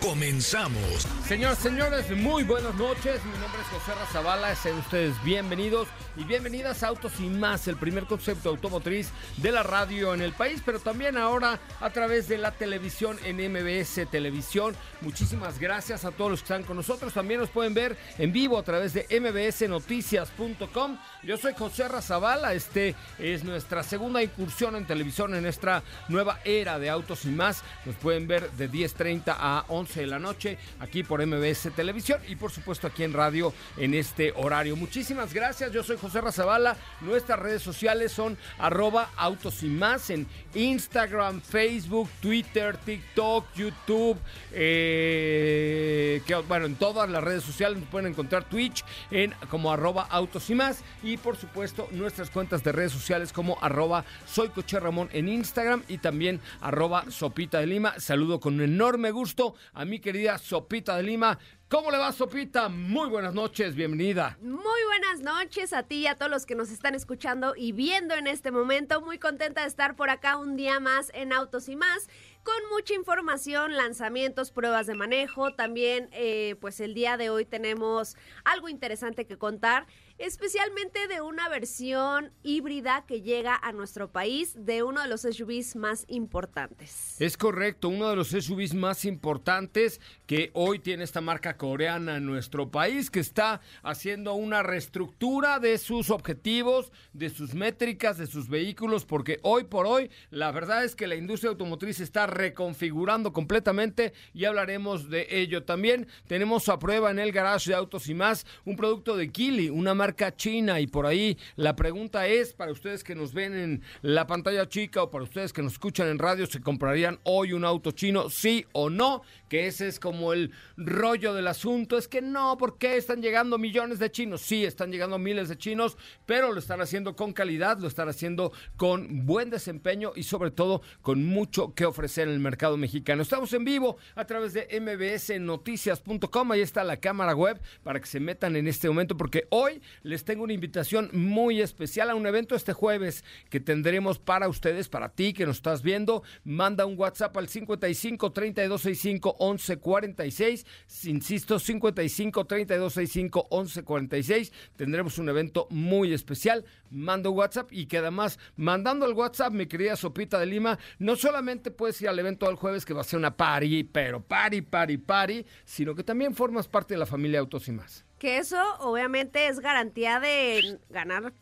Comenzamos. Señoras, señores, muy buenas noches. Mi nombre es José Razabala. Sean ustedes bienvenidos y bienvenidas a Autos y Más, el primer concepto automotriz de la radio en el país, pero también ahora a través de la televisión en MBS Televisión. Muchísimas gracias a todos los que están con nosotros. También nos pueden ver en vivo a través de mbsnoticias.com. Yo soy José Razabala. Este es nuestra segunda incursión en televisión en esta nueva era de Autos y Más. Nos pueden ver de 10.30 a 11 de la noche aquí por MBS Televisión y por supuesto aquí en radio en este horario. Muchísimas gracias, yo soy José Razabala, nuestras redes sociales son arroba autos y más en Instagram, Facebook, Twitter, TikTok, YouTube, eh, bueno, en todas las redes sociales pueden encontrar Twitch en como arroba autos y más y por supuesto nuestras cuentas de redes sociales como arroba soy Coche Ramón en Instagram y también arroba Sopita de Lima. Saludo con un enorme gusto a mi querida Sopita de Lima. ¿Cómo le va, Sopita? Muy buenas noches, bienvenida. Muy buenas noches a ti y a todos los que nos están escuchando y viendo en este momento. Muy contenta de estar por acá un día más en Autos y más con mucha información, lanzamientos, pruebas de manejo. También, eh, pues el día de hoy tenemos algo interesante que contar especialmente de una versión híbrida que llega a nuestro país de uno de los SUVs más importantes. Es correcto, uno de los SUVs más importantes que hoy tiene esta marca coreana en nuestro país, que está haciendo una reestructura de sus objetivos, de sus métricas, de sus vehículos, porque hoy por hoy la verdad es que la industria automotriz está reconfigurando completamente y hablaremos de ello también. Tenemos a prueba en el garage de autos y más un producto de Kili, una marca china y por ahí la pregunta es para ustedes que nos ven en la pantalla chica o para ustedes que nos escuchan en radio, ¿se comprarían hoy un auto chino? Sí o no, que ese es como el rollo del asunto, es que no, ¿por qué están llegando millones de chinos? Sí, están llegando miles de chinos, pero lo están haciendo con calidad, lo están haciendo con buen desempeño y sobre todo con mucho que ofrecer en el mercado mexicano. Estamos en vivo a través de mbsnoticias.com, ahí está la cámara web para que se metan en este momento porque hoy les tengo una invitación muy especial a un evento este jueves que tendremos para ustedes, para ti que nos estás viendo. Manda un WhatsApp al 55 3265 1146. Insisto, 55 3265 1146. Tendremos un evento muy especial. Manda un WhatsApp y que además, mandando el WhatsApp, mi querida Sopita de Lima, no solamente puedes ir al evento del jueves que va a ser una party, pero party, party, party, sino que también formas parte de la familia Autos y más. Que eso obviamente es garantía de ganar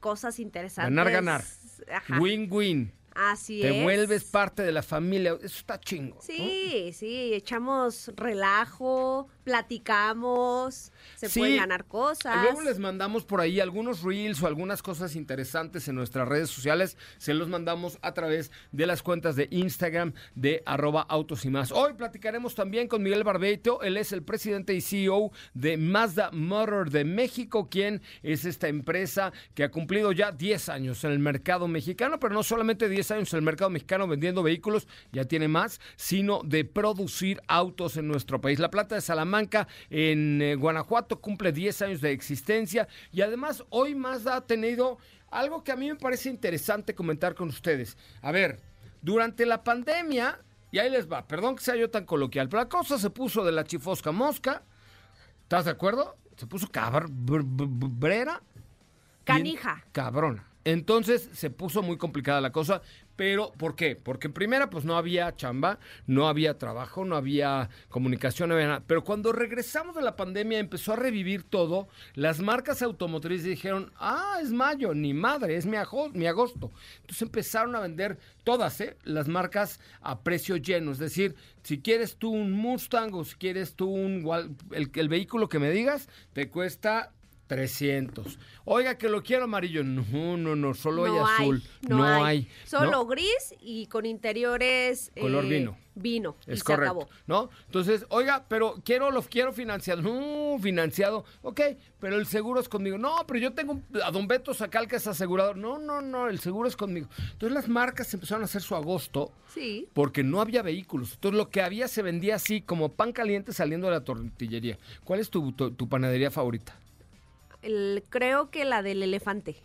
cosas interesantes. Ganar, ganar. Win-win. Así es. Te vuelves parte de la familia. Eso está chingo. Sí, sí, echamos relajo, platicamos, se pueden ganar cosas. Luego les mandamos por ahí algunos reels o algunas cosas interesantes en nuestras redes sociales. Se los mandamos a través de las cuentas de Instagram de arroba autos y más. Hoy platicaremos también con Miguel Barbeito. Él es el presidente y CEO de Mazda Motor de México, quien es esta empresa que ha cumplido ya 10 años en el mercado mexicano, pero no solamente 10 años en el mercado mexicano vendiendo vehículos, ya tiene más, sino de producir autos en nuestro país. La Plata de Salamanca en eh, Guanajuato cumple 10 años de existencia y además hoy Mazda ha tenido algo que a mí me parece interesante comentar con ustedes. A ver, durante la pandemia, y ahí les va, perdón que sea yo tan coloquial, pero la cosa se puso de la chifosca mosca ¿Estás de acuerdo? Se puso cabrera. Canija. Cabrona. Entonces se puso muy complicada la cosa, pero ¿por qué? Porque en primera pues no había chamba, no había trabajo, no había comunicación, no había nada. Pero cuando regresamos de la pandemia empezó a revivir todo, las marcas automotrices dijeron, ah, es mayo, ni madre, es mi, mi agosto. Entonces empezaron a vender todas ¿eh? las marcas a precio lleno, es decir, si quieres tú un Mustang o si quieres tú un, el, el vehículo que me digas, te cuesta 300. Oiga, que lo quiero amarillo. No, no, no, solo hay, azul. No, hay. Solo gris y con interiores. Color eh, vino. Vino. Es correcto. ¿No? Entonces, oiga, pero quiero, lo quiero financiado. No, financiado. Ok, pero el seguro es conmigo. No, pero yo tengo a Don Beto Sacal que es asegurador. No, no, no, el seguro es conmigo. Entonces las marcas empezaron a hacer su agosto. Sí. Porque no había vehículos. Entonces lo que había se vendía así, como pan caliente saliendo de la tortillería. ¿Cuál es tu panadería favorita? Creo que la del elefante.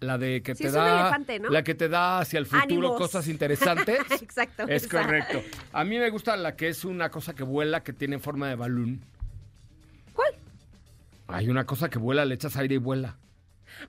La de que te da. La que te da hacia el futuro cosas interesantes. Exacto. Es correcto. A mí me gusta la que es una cosa que vuela, que tiene forma de balón. ¿Cuál? Hay una cosa que vuela, le echas aire y vuela.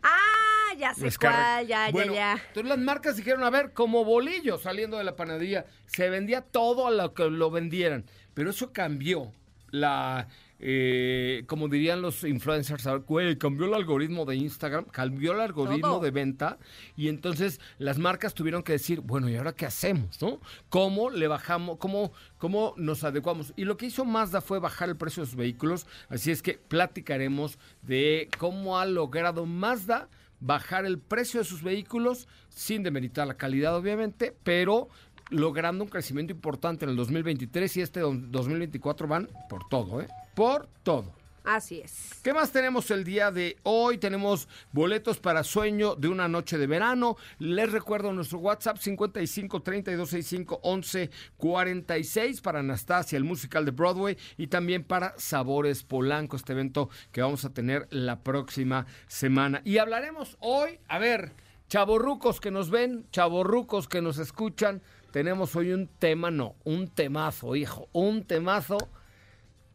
Ah, ya sé cuál, ya, ya, ya. Entonces las marcas dijeron, a ver, como bolillo saliendo de la panadería, se vendía todo a lo que lo vendieran. Pero eso cambió. La eh, como dirían los influencers, güey, cambió el algoritmo de Instagram, cambió el algoritmo de venta y entonces las marcas tuvieron que decir, bueno, ¿y ahora qué hacemos? ¿No? ¿Cómo le bajamos, cómo, cómo nos adecuamos? Y lo que hizo Mazda fue bajar el precio de sus vehículos, así es que platicaremos de cómo ha logrado Mazda bajar el precio de sus vehículos sin demeritar la calidad, obviamente, pero logrando un crecimiento importante en el 2023 y este 2024 van por todo, ¿eh? Por todo. Así es. ¿Qué más tenemos el día de hoy? Tenemos boletos para sueño de una noche de verano. Les recuerdo nuestro WhatsApp 55 32 65 11 46 para Anastasia, el musical de Broadway, y también para Sabores Polanco, este evento que vamos a tener la próxima semana. Y hablaremos hoy, a ver, chavorrucos que nos ven, chavorrucos que nos escuchan tenemos hoy un tema, no, un temazo, hijo, un temazo.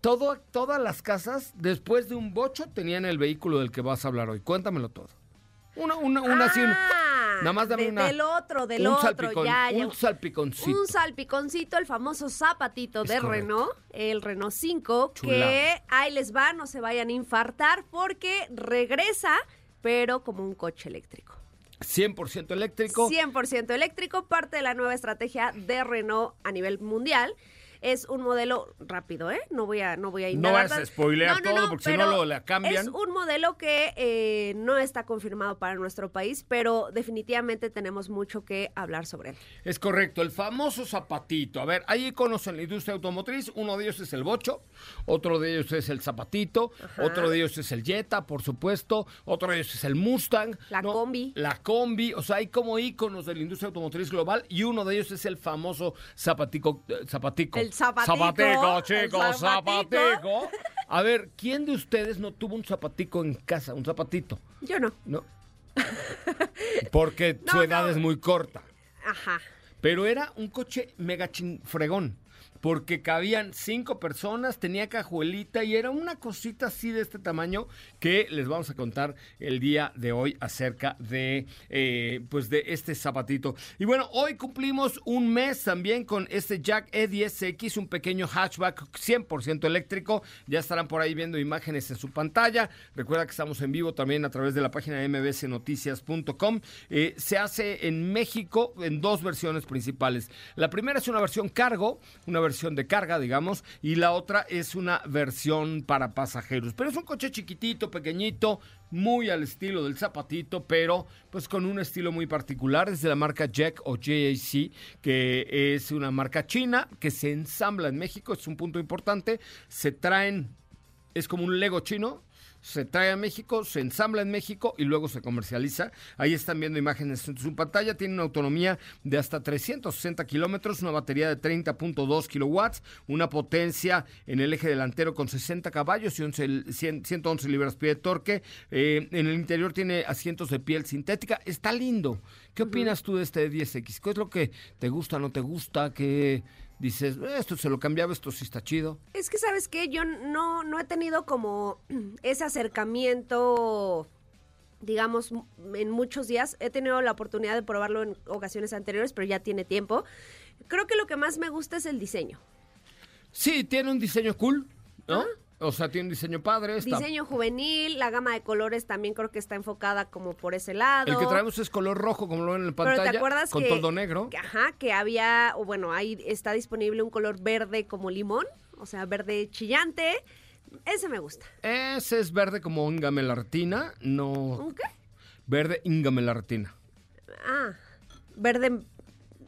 Todo, todas las casas, después de un bocho, tenían el vehículo del que vas a hablar hoy. Cuéntamelo todo. Una, una, una así, ah, nada más dame una. Del otro, del otro, ya, Un salpiconcito. Un salpiconcito, el famoso zapatito de Renault, el Renault 5, que ahí les va, no se vayan a infartar porque regresa, pero como un coche eléctrico. 100% eléctrico. 100% eléctrico, parte de la nueva estrategia de Renault a nivel mundial es un modelo rápido, ¿eh? No voy a, no voy a No vas a spoilear todo porque si no lo la cambian. Es un modelo que eh, no está confirmado para nuestro país, pero definitivamente tenemos mucho que hablar sobre él. Es correcto, el famoso zapatito. A ver, hay iconos en la industria automotriz. Uno de ellos es el bocho, otro de ellos es el zapatito, otro de ellos es el Jetta, por supuesto, otro de ellos es el Mustang. La combi. La combi, o sea, hay como iconos de la industria automotriz global y uno de ellos es el famoso zapatico. Eh, zapatico. El zapatico. chicos, zapatico. A ver, ¿quién de ustedes no tuvo un zapatico en casa? Un zapatito. Yo no. No. Porque su edad es muy corta. Ajá. Pero era un coche mega fregón porque cabían cinco personas, tenía cajuelita y era una cosita así de este tamaño que les vamos a contar el día de hoy acerca de, eh, pues de este zapatito. Y bueno, hoy cumplimos un mes también con este Jack E10X, un pequeño hatchback 100% eléctrico. Ya estarán por ahí viendo imágenes en su pantalla. Recuerda que estamos en vivo también a través de la página de mbsnoticias.com. Eh, se hace en México en dos versiones principales. La primera es una versión cargo, una versión de carga, digamos, y la otra es una versión para pasajeros. Pero es un coche chiquitito, pequeñito, muy al estilo del zapatito, pero pues con un estilo muy particular. Es de la marca Jack o JAC, que es una marca china que se ensambla en México, es un punto importante. Se traen, es como un Lego chino, se trae a México, se ensambla en México y luego se comercializa. Ahí están viendo imágenes en su pantalla. Tiene una autonomía de hasta 360 kilómetros, una batería de 30.2 kilowatts, una potencia en el eje delantero con 60 caballos y 111 libras-pie de torque. Eh, en el interior tiene asientos de piel sintética. Está lindo. ¿Qué opinas tú de este 10X? ¿Qué es lo que te gusta, no te gusta? ¿Qué, dices, esto se lo cambiaba, esto sí está chido. Es que, ¿sabes qué? Yo no, no he tenido como ese acercamiento digamos, en muchos días. He tenido la oportunidad de probarlo en ocasiones anteriores, pero ya tiene tiempo. Creo que lo que más me gusta es el diseño. Sí, tiene un diseño cool, ¿no? O sea, tiene un diseño padre. Está... Diseño juvenil, la gama de colores también creo que está enfocada como por ese lado. El que traemos es color rojo, como lo ven en la pantalla. Pero te acuerdas con que, todo negro. que- ajá, que había, o bueno, ahí está disponible un color verde como limón, o sea, verde chillante. Ese me gusta. Ese es verde como ingamelartina, no... ¿Un qué? Verde ingamelartina. Ah, verde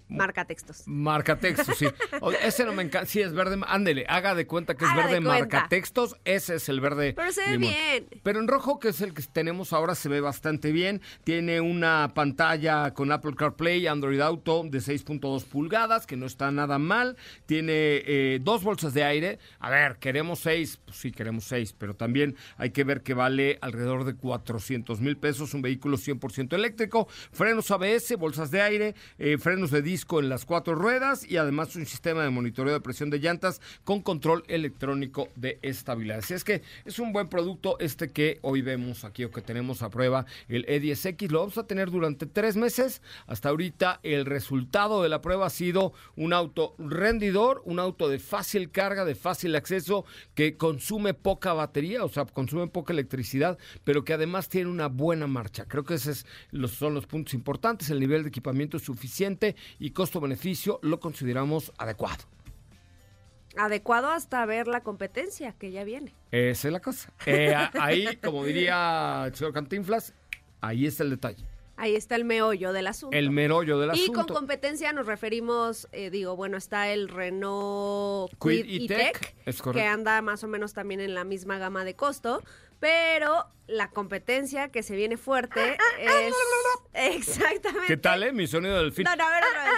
marca textos. Marca textos, sí. O- ese no me encanta. Sí, es verde. Ándele, haga de cuenta que es Haga verde marca textos. Ese es el verde. Pero se ve bien. Pero en rojo, que es el que tenemos ahora, se ve bastante bien. Tiene una pantalla con Apple CarPlay, Android Auto de 6.2 pulgadas, que no está nada mal. Tiene eh, dos bolsas de aire. A ver, queremos seis. Pues sí, queremos seis. Pero también hay que ver que vale alrededor de 400 mil pesos. Un vehículo 100% eléctrico. Frenos ABS, bolsas de aire, eh, frenos de disco en las cuatro ruedas y además un sistema de monitoreo de presión de llantas con control electrónico de estabilidad. Así es que es un buen producto este que hoy vemos aquí o que tenemos a prueba, el E10X. Lo vamos a tener durante tres meses. Hasta ahorita el resultado de la prueba ha sido un auto rendidor, un auto de fácil carga, de fácil acceso, que consume poca batería, o sea, consume poca electricidad, pero que además tiene una buena marcha. Creo que esos son los puntos importantes. El nivel de equipamiento es suficiente y costo-beneficio lo consideramos adecuado. Adecuado hasta ver la competencia que ya viene. Esa es la cosa. Eh, ahí, como diría el señor Cantinflas, ahí está el detalle. Ahí está el meollo del asunto. El merollo del y asunto. con competencia nos referimos, eh, digo, bueno, está el Renault E-Tech, E-Tech, es que anda más o menos también en la misma gama de costo, pero la competencia que se viene fuerte es... Exactamente. ¿Qué tal, eh? Mi sonido del fin. No, no, a ver otra vez.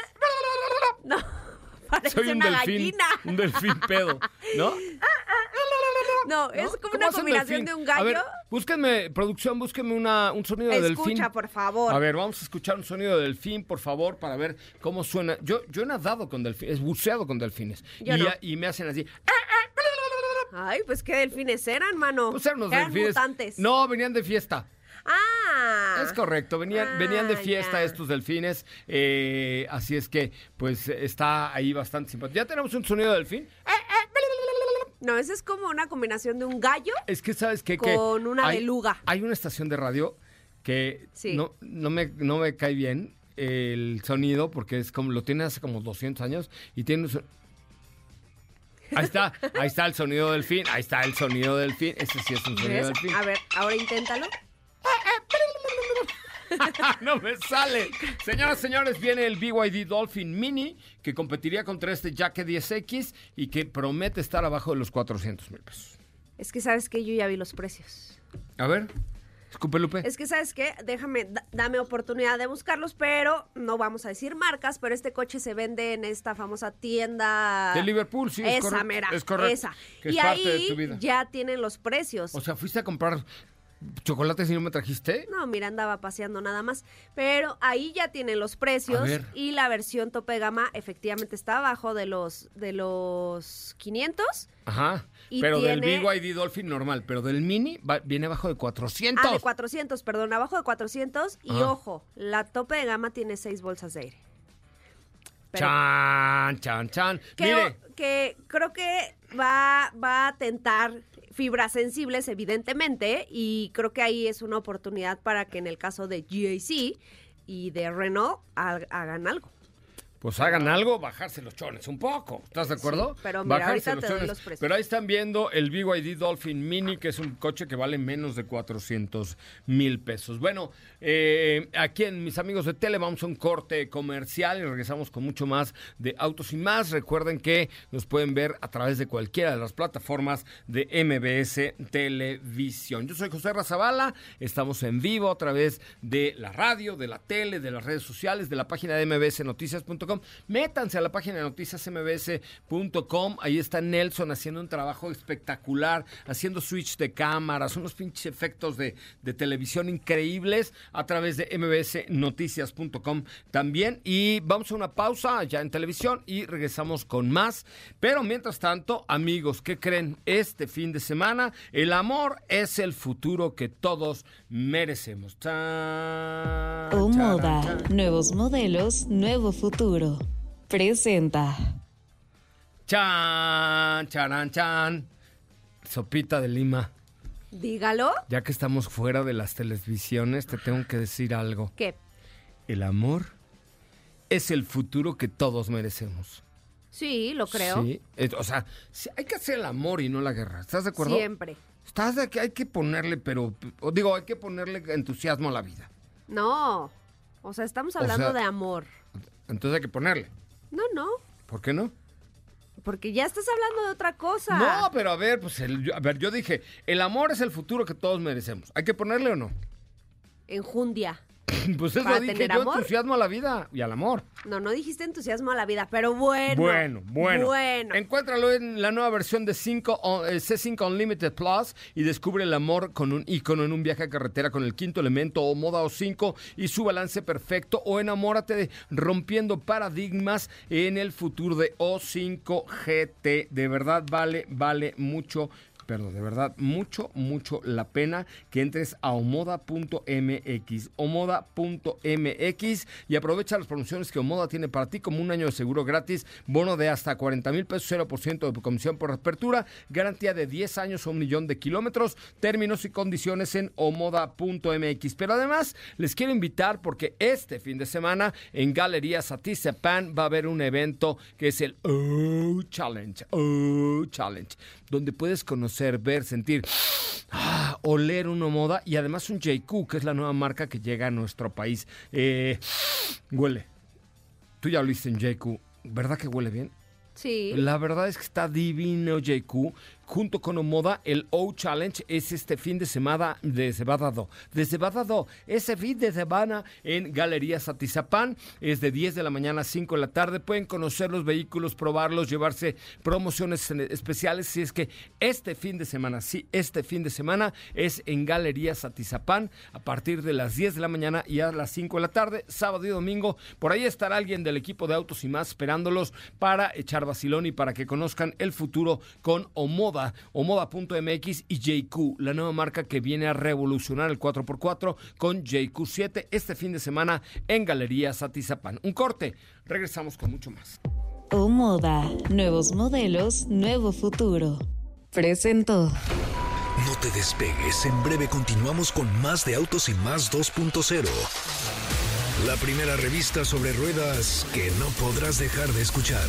No, parece Soy un una delfín. gallina. Un delfín pedo, ¿no? No, es ¿No? como ¿Cómo una combinación de un A ver, gallo. búsquenme, producción, búsquenme una, un sonido de delfín. Escucha, por favor. A ver, vamos a escuchar un sonido de delfín, por favor, para ver cómo suena. Yo, yo he nadado con delfines, he buceado con delfines. Yo y, no. y me hacen así. Ay, pues qué delfines eran, mano. Pues eran unos Eran delfines. mutantes. No, venían de fiesta. Ah. Es correcto, venían, venían de Ah, fiesta ya. estos delfines, eh, así es que pues está ahí bastante simpático. Ya tenemos un sonido de delfín. No, ese es como una combinación de un gallo. Es que sabes qué? que Con una hay, beluga. Hay una estación de radio que Sí. no, no, me, no me cae bien el sonido porque es como lo tiene hace como 200 años y tiene Ahí está, ahí está el sonido del fin, ahí está el sonido del fin, ese sí es un sonido ¿Ves? del fin. A ver, ahora inténtalo. no me sale. Señoras, señores, viene el BYD Dolphin Mini que competiría contra este Jack 10X y que promete estar abajo de los 400 mil pesos. Es que sabes que yo ya vi los precios. A ver, Lupe. Es que sabes qué, déjame, da- dame oportunidad de buscarlos, pero no vamos a decir marcas, pero este coche se vende en esta famosa tienda De Liverpool, sí, es esa correcto, mera, es correcto, esa. que es y parte de ahí tu vida. ya tienen los precios. O sea, fuiste a comprar chocolates y no me trajiste. No, mira, andaba paseando nada más. Pero ahí ya tienen los precios y la versión tope de gama efectivamente está abajo de los de los 500. Ajá. Y pero del tiene- BYD Dolphin normal, pero del Mini va- viene abajo de 400. Ah, de 400, perdón, abajo de 400 y Ajá. ojo, la tope de gama tiene seis bolsas de aire. Pero Chan, chan, chan. Mire, que creo que va, va a tentar fibras sensibles, evidentemente, y creo que ahí es una oportunidad para que en el caso de GAC y de Renault ha- hagan algo. Pues hagan algo, bajarse los chones un poco. ¿Estás de acuerdo? Sí, pero mira, Bajarse ahorita te doy los precios. Pero ahí están viendo el BYD Dolphin Mini, que es un coche que vale menos de 400 mil pesos. Bueno, eh, aquí en mis amigos de Tele vamos a un corte comercial y regresamos con mucho más de Autos y Más. Recuerden que nos pueden ver a través de cualquiera de las plataformas de MBS Televisión. Yo soy José Razabala, estamos en vivo a través de la radio, de la tele, de las redes sociales, de la página de mbsnoticias.com mbs.com. Métanse a la página de noticiasmbs.com. Ahí está Nelson haciendo un trabajo espectacular, haciendo switch de cámaras, unos pinches efectos de, de televisión increíbles a través de mbsnoticias.com también. Y vamos a una pausa ya en televisión y regresamos con más. Pero mientras tanto, amigos, ¿qué creen? Este fin de semana, el amor es el futuro que todos merecemos. O charan, Moda, nuevos modelos, nuevo futuro. Presenta. Chan, charan, chan. Sopita de Lima. Dígalo. Ya que estamos fuera de las televisiones, te tengo que decir algo. ¿Qué? El amor es el futuro que todos merecemos. Sí, lo creo. Sí, o sea, sí, hay que hacer el amor y no la guerra. ¿Estás de acuerdo? Siempre. Estás de que hay que ponerle, pero, o digo, hay que ponerle entusiasmo a la vida. No. O sea, estamos O hablando sea- de amor. Entonces hay que ponerle. No, no. ¿Por qué no? Porque ya estás hablando de otra cosa. No, pero a ver, pues, el- yo- a ver, yo dije, el amor es el futuro que todos merecemos. ¿Hay que ponerle o no? Enjundia. Pues eso ¿Para dije tener yo, amor? entusiasmo a la vida y al amor. No, no dijiste entusiasmo a la vida, pero bueno. Bueno, bueno. Bueno. Encuéntralo en la nueva versión de 5, o- eh, C5 Unlimited Plus y descubre el amor con un ícono en un viaje a carretera con el quinto elemento o moda O5 y su balance perfecto o enamórate de rompiendo paradigmas en el futuro de O5 GT. De verdad vale, vale mucho. Perdón, de verdad, mucho, mucho la pena que entres a omoda.mx, omoda.mx y aprovecha las promociones que Omoda tiene para ti como un año de seguro gratis, bono de hasta 40 mil pesos, 0% de comisión por apertura, garantía de 10 años o un millón de kilómetros, términos y condiciones en omoda.mx. Pero además les quiero invitar porque este fin de semana en Galerías Atizapán va a haber un evento que es el Oh Challenge, Oh Challenge, donde puedes conocer, ver, sentir, ah, oler una moda y además un JQ, que es la nueva marca que llega a nuestro país. Eh, huele. Tú ya oliste en JQ, ¿verdad que huele bien? Sí. La verdad es que está divino JQ. Junto con Omoda, el O Challenge es este fin de semana de Cebadado. De Cebadado, ese fin de semana en Galerías Atizapán. Es de 10 de la mañana a 5 de la tarde. Pueden conocer los vehículos, probarlos, llevarse promociones especiales. Si es que este fin de semana, sí, este fin de semana es en Galerías Atizapán a partir de las 10 de la mañana y a las 5 de la tarde, sábado y domingo. Por ahí estará alguien del equipo de Autos y más esperándolos para echar vacilón y para que conozcan el futuro con Omoda, omoda.mx y JQ, la nueva marca que viene a revolucionar el 4x4 con JQ7 este fin de semana en Galerías Atizapán. Un corte, regresamos con mucho más. O Moda, nuevos modelos, nuevo futuro. Presentó. No te despegues, en breve continuamos con más de Autos y Más 2.0. La primera revista sobre ruedas que no podrás dejar de escuchar.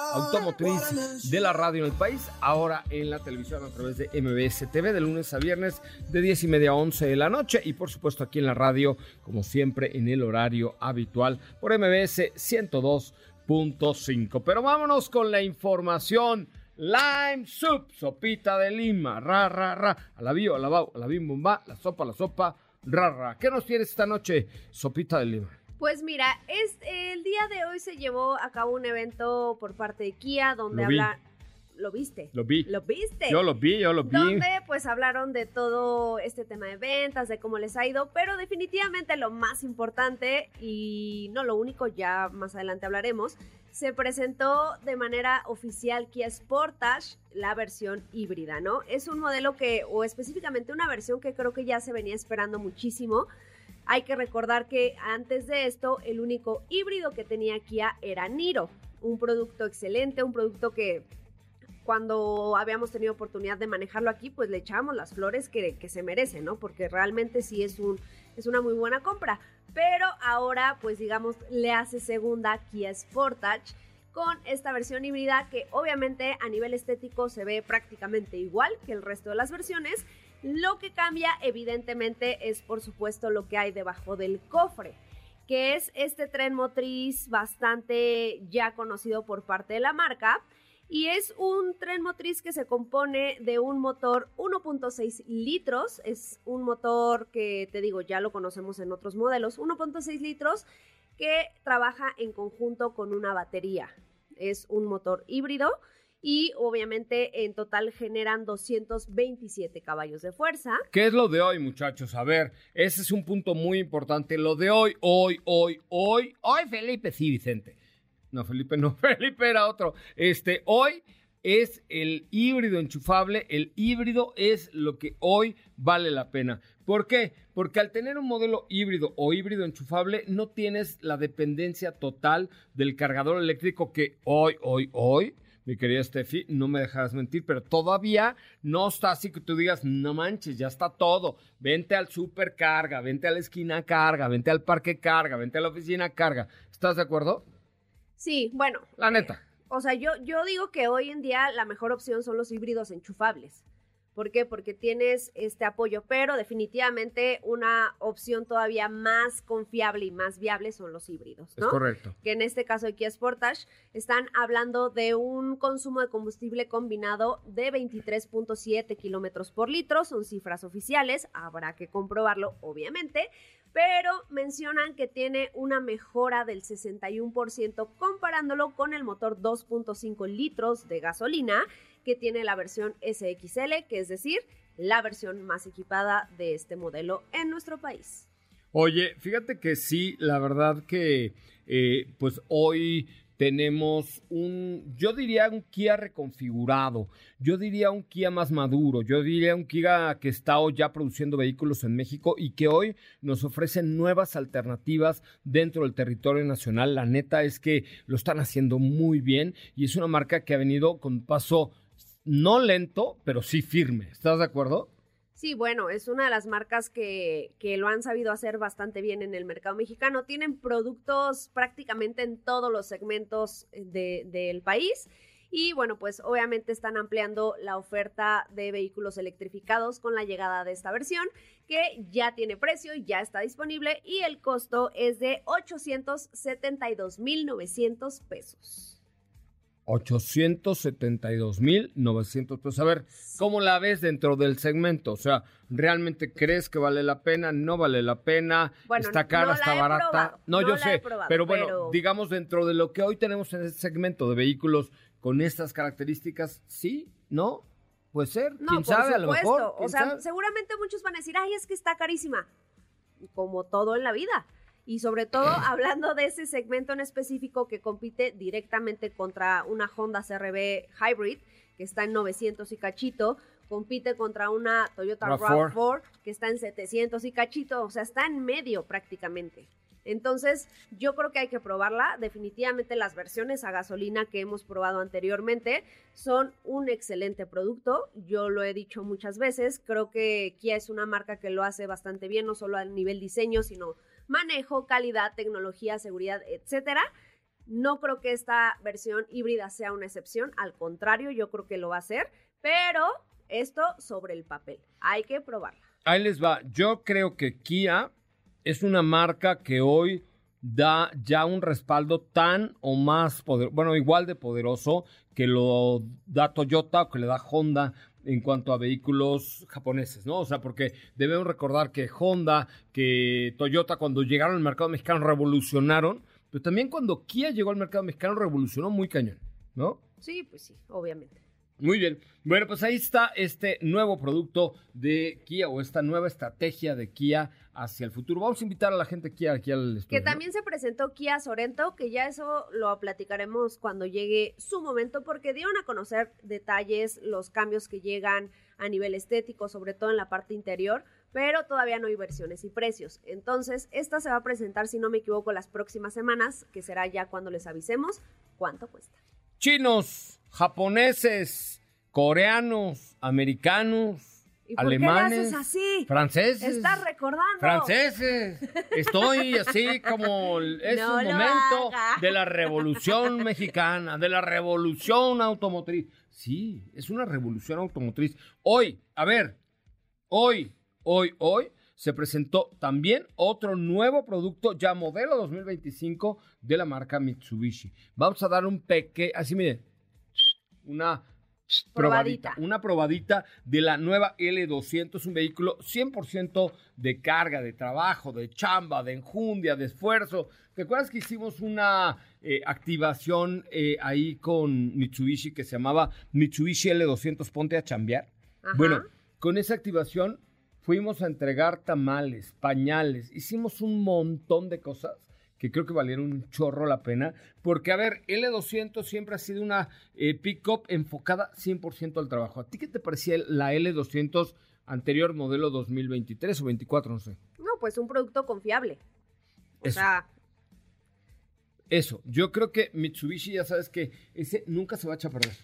automotriz de la radio en el país, ahora en la televisión a través de MBS TV de lunes a viernes de 10 y media a 11 de la noche y por supuesto aquí en la radio como siempre en el horario habitual por MBS 102.5. Pero vámonos con la información. Lime Soup, sopita de lima, ra, ra, ra, a la bio, a la bau, a la bim bomba, la sopa, la sopa, ra, ra. ¿Qué nos tienes esta noche, sopita de lima? Pues mira, es, el día de hoy se llevó a cabo un evento por parte de Kia donde habla... ¿Lo viste? Lo vi. ¿Lo viste? Yo lo vi, yo lo vi. donde pues hablaron de todo este tema de ventas, de cómo les ha ido, pero definitivamente lo más importante y no lo único, ya más adelante hablaremos, se presentó de manera oficial Kia Sportage la versión híbrida, ¿no? Es un modelo que, o específicamente una versión que creo que ya se venía esperando muchísimo. Hay que recordar que antes de esto el único híbrido que tenía Kia era Niro, un producto excelente, un producto que cuando habíamos tenido oportunidad de manejarlo aquí, pues le echábamos las flores que, que se merece, ¿no? Porque realmente sí es, un, es una muy buena compra. Pero ahora, pues digamos, le hace segunda Kia Sportage con esta versión híbrida que obviamente a nivel estético se ve prácticamente igual que el resto de las versiones Lo que cambia evidentemente es por supuesto lo que hay debajo del cofre que es este tren motriz bastante ya conocido por parte de la marca. Y es un tren motriz que se compone de un motor 1.6 litros. Es un motor que, te digo, ya lo conocemos en otros modelos. 1.6 litros que trabaja en conjunto con una batería. Es un motor híbrido y obviamente en total generan 227 caballos de fuerza. ¿Qué es lo de hoy, muchachos? A ver, ese es un punto muy importante. Lo de hoy, hoy, hoy, hoy, hoy, Felipe, sí, Vicente. No, Felipe, no, Felipe era otro. Este, hoy es el híbrido enchufable. El híbrido es lo que hoy vale la pena. ¿Por qué? Porque al tener un modelo híbrido o híbrido enchufable, no tienes la dependencia total del cargador eléctrico que hoy, hoy, hoy mi querida Steffi, no me dejarás mentir, pero todavía no está así que tú digas, no manches, ya está todo. Vente al super carga, vente a la esquina carga, vente al parque carga, vente a la oficina carga. ¿Estás de acuerdo? Sí, bueno. La neta. o sea, yo, yo digo que hoy en día la mejor opción son los híbridos enchufables. ¿Por qué? Porque tienes este apoyo, pero definitivamente una opción todavía más confiable y más viable son los híbridos, ¿no? Es correcto. Que en este caso de Kia Sportage están hablando de un consumo de combustible combinado de 23.7 kilómetros por litro, son cifras oficiales, habrá que comprobarlo obviamente, pero mencionan que tiene una mejora del 61% comparándolo con el motor 2.5 litros de gasolina que tiene la versión SXL, que es decir, la versión más equipada de este modelo en nuestro país. Oye, fíjate que sí, la verdad que eh, pues hoy tenemos un, yo diría un Kia reconfigurado, yo diría un Kia más maduro, yo diría un Kia que está hoy ya produciendo vehículos en México y que hoy nos ofrece nuevas alternativas dentro del territorio nacional. La neta es que lo están haciendo muy bien y es una marca que ha venido con paso no lento, pero sí firme. ¿Estás de acuerdo? Sí, bueno, es una de las marcas que, que, lo han sabido hacer bastante bien en el mercado mexicano. Tienen productos prácticamente en todos los segmentos eh, del país. Y bueno, pues obviamente están ampliando la oferta de vehículos electrificados con la llegada de esta versión que ya tiene precio, ya está disponible y el costo es de 872.900 pesos. 872.900 pesos. A ver, ¿cómo la ves dentro del segmento? O sea, ¿realmente crees que vale la pena? ¿No vale la pena? ¿Está cara? ¿Está barata? No, yo sé. pero bueno, digamos dentro de lo que hoy tenemos en este segmento de vehículos con estas características, ¿sí? ¿No? Puede ser. ¿Quién sabe? A lo mejor. O sea, seguramente muchos van a decir, ay, es que está carísima. Como todo en la vida y sobre todo hablando de ese segmento en específico que compite directamente contra una Honda CRV Hybrid que está en 900 y cachito, compite contra una Toyota RAV4 que está en 700 y cachito, o sea, está en medio prácticamente. Entonces, yo creo que hay que probarla. Definitivamente las versiones a gasolina que hemos probado anteriormente son un excelente producto. Yo lo he dicho muchas veces. Creo que Kia es una marca que lo hace bastante bien, no solo a nivel diseño, sino manejo, calidad, tecnología, seguridad, etcétera. No creo que esta versión híbrida sea una excepción, al contrario, yo creo que lo va a ser, pero esto sobre el papel, hay que probarla. Ahí les va, yo creo que Kia es una marca que hoy da ya un respaldo tan o más poderoso, bueno, igual de poderoso que lo da Toyota o que le da Honda en cuanto a vehículos japoneses, ¿no? O sea, porque debemos recordar que Honda, que Toyota cuando llegaron al mercado mexicano revolucionaron, pero también cuando Kia llegó al mercado mexicano revolucionó muy cañón, ¿no? Sí, pues sí, obviamente. Muy bien. Bueno, pues ahí está este nuevo producto de Kia o esta nueva estrategia de Kia hacia el futuro. Vamos a invitar a la gente Kia aquí al estudio. Que también se presentó Kia Sorento, que ya eso lo platicaremos cuando llegue su momento, porque dieron a conocer detalles, los cambios que llegan a nivel estético, sobre todo en la parte interior, pero todavía no hay versiones y precios. Entonces, esta se va a presentar, si no me equivoco, las próximas semanas, que será ya cuando les avisemos cuánto cuesta chinos, japoneses, coreanos, americanos, alemanes, así? franceses. Estás recordando. Franceses. Estoy así como es un momento de la revolución mexicana, de la revolución automotriz. Sí, es una revolución automotriz. Hoy, a ver, Hoy, hoy, hoy se presentó también otro nuevo producto ya modelo 2025 de la marca Mitsubishi. Vamos a dar un pequeño, así miren, una probadita. Una probadita de la nueva L200, un vehículo 100% de carga, de trabajo, de chamba, de enjundia, de esfuerzo. ¿Te acuerdas que hicimos una eh, activación eh, ahí con Mitsubishi que se llamaba Mitsubishi L200 Ponte a Chambear? Bueno, con esa activación fuimos a entregar tamales, pañales, hicimos un montón de cosas que creo que valieron un chorro la pena, porque a ver, L200 siempre ha sido una eh, pick-up enfocada 100% al trabajo. ¿A ti qué te parecía la L200 anterior modelo 2023 o 24, no sé? No, pues un producto confiable. O sea... Eso, yo creo que Mitsubishi ya sabes que ese nunca se va a echar a perder.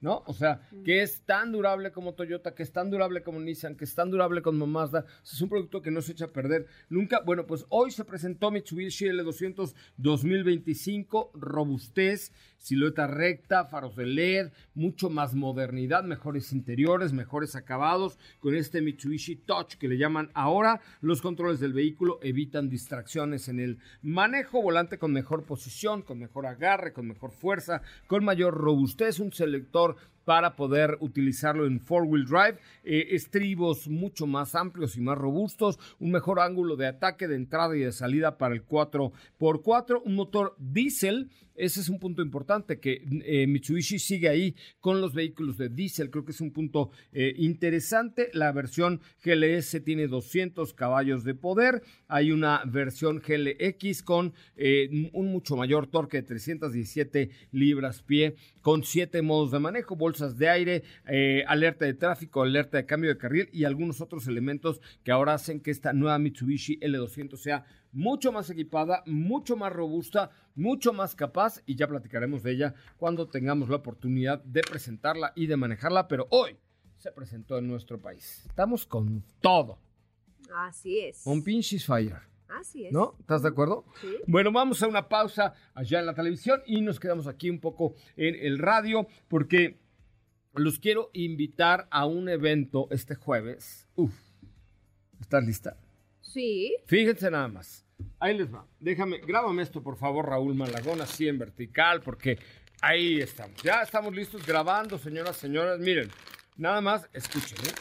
¿No? O sea, que es tan durable como Toyota, que es tan durable como Nissan, que es tan durable como Mazda. es un producto que no se echa a perder nunca. Bueno, pues hoy se presentó Mitsubishi L200 2025, robustez, silueta recta, faros de LED, mucho más modernidad, mejores interiores, mejores acabados. Con este Mitsubishi Touch que le llaman ahora, los controles del vehículo evitan distracciones en el manejo, volante con mejor posición, con mejor agarre, con mejor fuerza, con mayor robustez, un selector por para poder utilizarlo en four-wheel drive, eh, estribos mucho más amplios y más robustos, un mejor ángulo de ataque de entrada y de salida para el 4x4, un motor diésel ese es un punto importante, que eh, Mitsubishi sigue ahí con los vehículos de diésel. Creo que es un punto eh, interesante. La versión GLS tiene 200 caballos de poder. Hay una versión GLX con un mucho mayor torque de 317 libras pie, con 7 modos de manejo, bolsas de aire, alerta de tráfico, alerta de cambio de carril y algunos otros elementos que ahora hacen que esta nueva Mitsubishi L200 sea mucho más equipada, mucho más robusta, mucho más capaz y ya platicaremos de ella cuando tengamos la oportunidad de presentarla y de manejarla, pero hoy se presentó en nuestro país. Estamos con todo. Así es. Un pinches fire. Así es. ¿No? ¿Estás de acuerdo? Sí. Bueno, vamos a una pausa allá en la televisión y nos quedamos aquí un poco en el radio porque los quiero invitar a un evento este jueves. Uf. ¿Estás lista? Sí. Fíjense nada más. Ahí les va. Déjame, grábame esto, por favor, Raúl Malagón, así en vertical, porque ahí estamos. Ya estamos listos grabando, señoras, señoras. Miren, nada más, escuchen. ¿eh?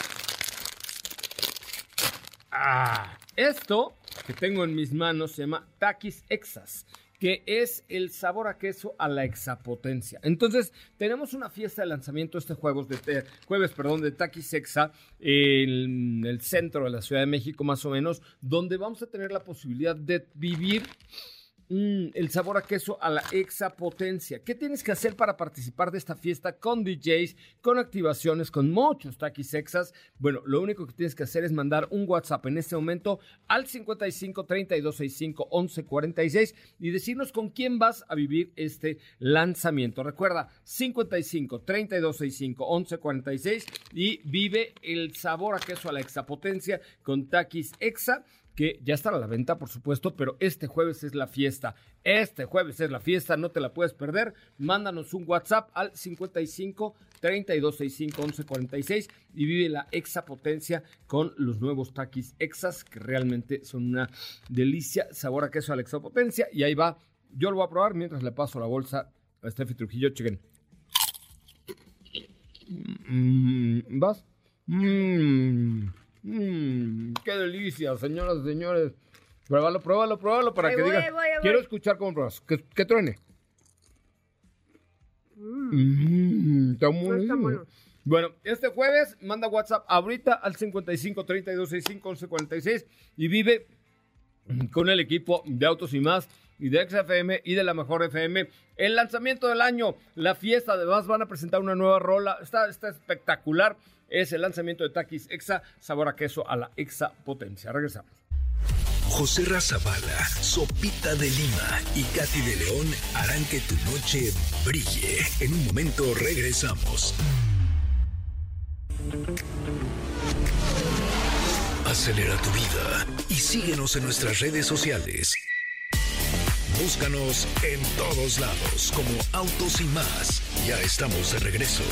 Ah, esto que tengo en mis manos se llama Takis Exas que es el sabor a queso a la exapotencia. Entonces, tenemos una fiesta de lanzamiento este jueves, de, jueves perdón, de en el centro de la Ciudad de México, más o menos, donde vamos a tener la posibilidad de vivir Mm, el sabor a queso a la exapotencia. ¿Qué tienes que hacer para participar de esta fiesta con DJs, con activaciones, con muchos taquis exas? Bueno, lo único que tienes que hacer es mandar un WhatsApp en este momento al 55 32 65 11 46 y decirnos con quién vas a vivir este lanzamiento. Recuerda, 55 32 65 11 46 y vive el sabor a queso a la exapotencia con taquis exa que ya estará a la venta, por supuesto, pero este jueves es la fiesta. Este jueves es la fiesta, no te la puedes perder. Mándanos un WhatsApp al 55 3265 1146 y vive la exapotencia con los nuevos taquis exas que realmente son una delicia, sabor a queso a la exapotencia y ahí va. Yo lo voy a probar mientras le paso la bolsa a Steffi Trujillo. Chequen. Mm, ¿Vas? Mmm. Mmm, qué delicia, señoras y señores. Pruébalo, pruébalo, pruébalo para que digas. Quiero escuchar cómo pruebas. Que, truene. Mmm, está muy bueno. Bueno, este jueves manda WhatsApp ahorita al 55 32 65 11 46 y vive con el equipo de Autos y Más y de XFM y de la Mejor FM. El lanzamiento del año, la fiesta, además van a presentar una nueva rola. Está, está espectacular es el lanzamiento de Takis Exa, sabor a queso a la Exa Potencia. Regresamos. José Razabala, Sopita de Lima y Katy de León harán que tu noche brille. En un momento regresamos. Acelera tu vida y síguenos en nuestras redes sociales. Búscanos en todos lados como Autos y más. Ya estamos de regreso.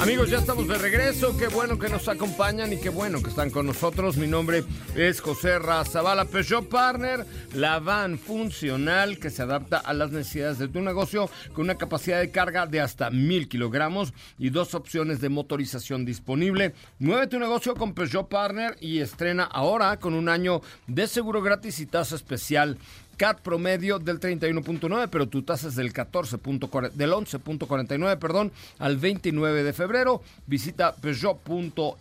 Amigos, ya estamos de regreso. Qué bueno que nos acompañan y qué bueno que están con nosotros. Mi nombre es José Razabala Peugeot Partner, la van funcional que se adapta a las necesidades de tu negocio con una capacidad de carga de hasta mil kilogramos y dos opciones de motorización disponible. Mueve tu negocio con Peugeot Partner y estrena ahora con un año de seguro gratis y tasa especial. CAT promedio del 31.9, pero tu tasa es del 14. del 11.49, perdón, al 29 de febrero. Visita peugeot.com.mx,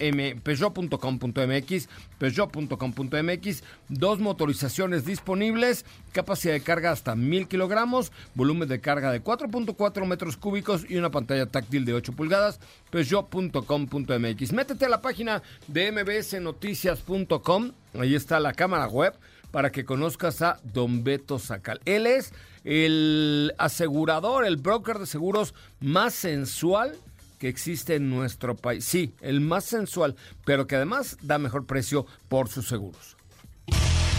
peugeot.com.mx, dos motorizaciones disponibles, capacidad de carga hasta 1000 kilogramos, volumen de carga de 4.4 metros cúbicos y una pantalla táctil de 8 pulgadas, peugeot.com.mx. Métete a la página de mbsnoticias.com, ahí está la cámara web para que conozcas a Don Beto Sacal. Él es el asegurador, el broker de seguros más sensual que existe en nuestro país. Sí, el más sensual, pero que además da mejor precio por sus seguros.